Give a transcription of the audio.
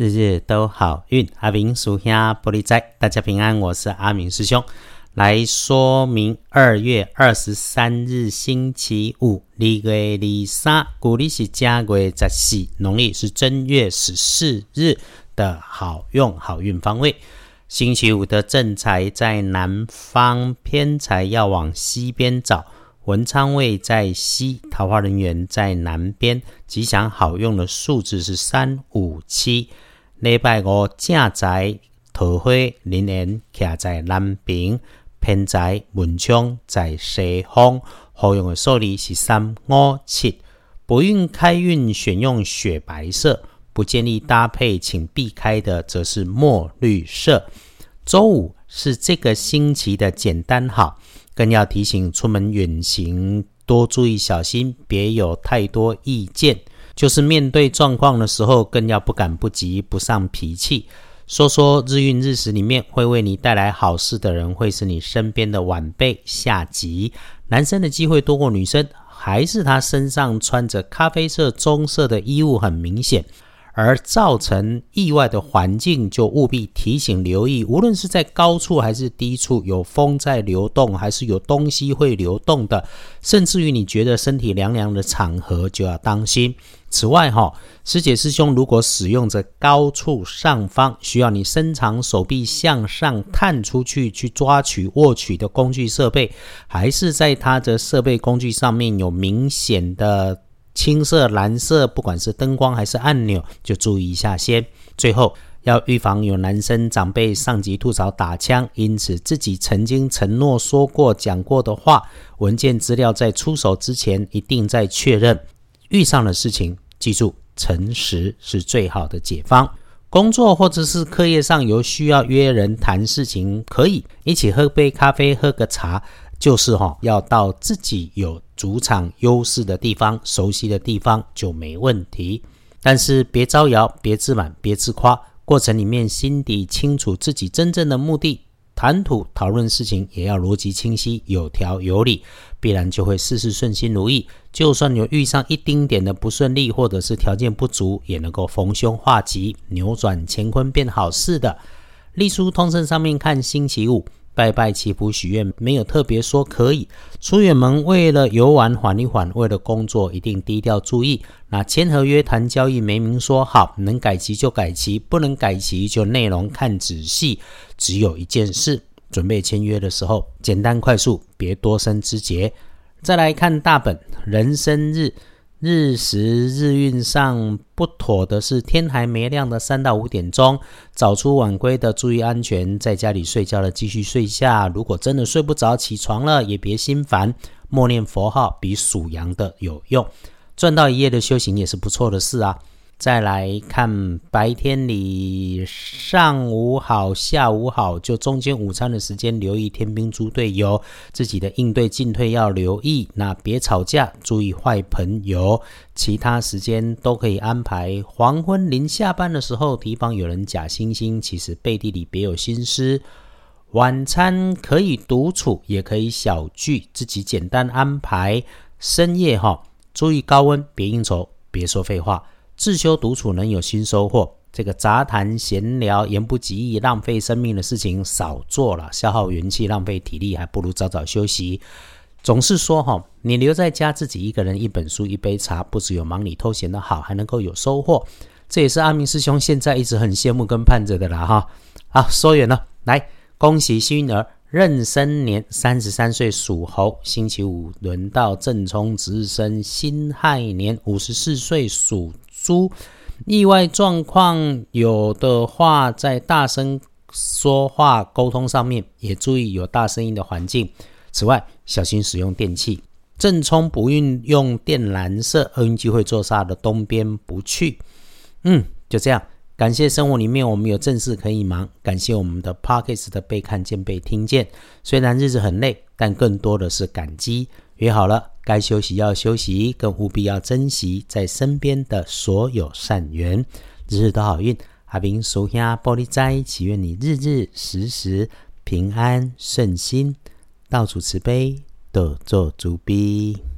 日日都好运。阿明属下玻璃仔，大家平安，我是阿明师兄。来说明二月二十三日星期五，立月二三，古历是正月十四，农历是正月十四日的好用好运方位。星期五的正财在南方，偏财要往西边找。文昌位在西，桃花人员在南边。吉祥好用的数字是三五七。礼拜五正在桃花人缘徛在南边。偏在文昌在西方，好用的数字是三五七。不运开运选用雪白色，不建议搭配，请避开的则是墨绿色。周五是这个星期的简单好，更要提醒出门远行多注意小心，别有太多意见。就是面对状况的时候，更要不赶不急，不上脾气。说说日运日时里面会为你带来好事的人，会是你身边的晚辈下级。男生的机会多过女生，还是他身上穿着咖啡色、棕色的衣物很明显，而造成意外的环境就务必提醒留意。无论是在高处还是低处，有风在流动，还是有东西会流动的，甚至于你觉得身体凉凉的场合，就要当心。此外，哈师姐师兄，如果使用着高处上方需要你伸长手臂向上探出去去抓取握取的工具设备，还是在它的设备工具上面有明显的青色、蓝色，不管是灯光还是按钮，就注意一下先。最后要预防有男生长辈上级吐槽打枪，因此自己曾经承诺说过讲过的话，文件资料在出手之前一定在确认。遇上的事情，记住，诚实是最好的解方。工作或者是课业上有需要约人谈事情，可以一起喝杯咖啡、喝个茶，就是哈，要到自己有主场优势的地方、熟悉的地方就没问题。但是别招摇，别自满，别自夸。过程里面心底清楚自己真正的目的。谈吐讨论事情也要逻辑清晰、有条有理，必然就会事事顺心如意。就算有遇上一丁点的不顺利，或者是条件不足，也能够逢凶化吉，扭转乾坤变好事的。隶书通胜上面看星期五。拜拜祈福许愿，没有特别说可以出远门。为了游玩缓一缓，为了工作一定低调注意。那签合约谈交易没明说好，能改期就改期，不能改期就内容看仔细。只有一件事，准备签约的时候简单快速，别多生枝节。再来看大本人生日。日时日运上不妥的是，天还没亮的三到五点钟，早出晚归的注意安全，在家里睡觉的继续睡下。如果真的睡不着，起床了也别心烦，默念佛号比属羊的有用，赚到一夜的修行也是不错的事啊。再来看白天里上午好，下午好，就中间午餐的时间留意天兵猪队友，自己的应对进退要留意。那别吵架，注意坏朋友。其他时间都可以安排。黄昏临下班的时候，提防有人假惺惺，其实背地里别有心思。晚餐可以独处，也可以小聚，自己简单安排。深夜哈，注意高温，别应酬，别说废话。自修独处能有新收获，这个杂谈闲聊、言不及义、浪费生命的事情少做了，消耗元气、浪费体力，还不如早早休息。总是说哈，你留在家自己一个人，一本书、一杯茶，不只有忙里偷闲的好，还能够有收获。这也是阿明师兄现在一直很羡慕跟盼着的啦哈。好，说远了，来恭喜幸运儿。壬申年三十三岁属猴，星期五轮到正冲值日生辛亥年五十四岁属猪。意外状况有的话，在大声说话沟通上面也注意有大声音的环境。此外，小心使用电器。正冲不运用电蓝色，厄运机会坐煞的东边不去。嗯，就这样。感谢生活里面我们有正事可以忙，感谢我们的 Pockets 的被看见被听见。虽然日子很累，但更多的是感激。约好了，该休息要休息，更务必要珍惜在身边的所有善缘。日日都好运，阿明属下玻璃斋，祈愿你日日时时平安顺心，到处慈悲，多做主逼。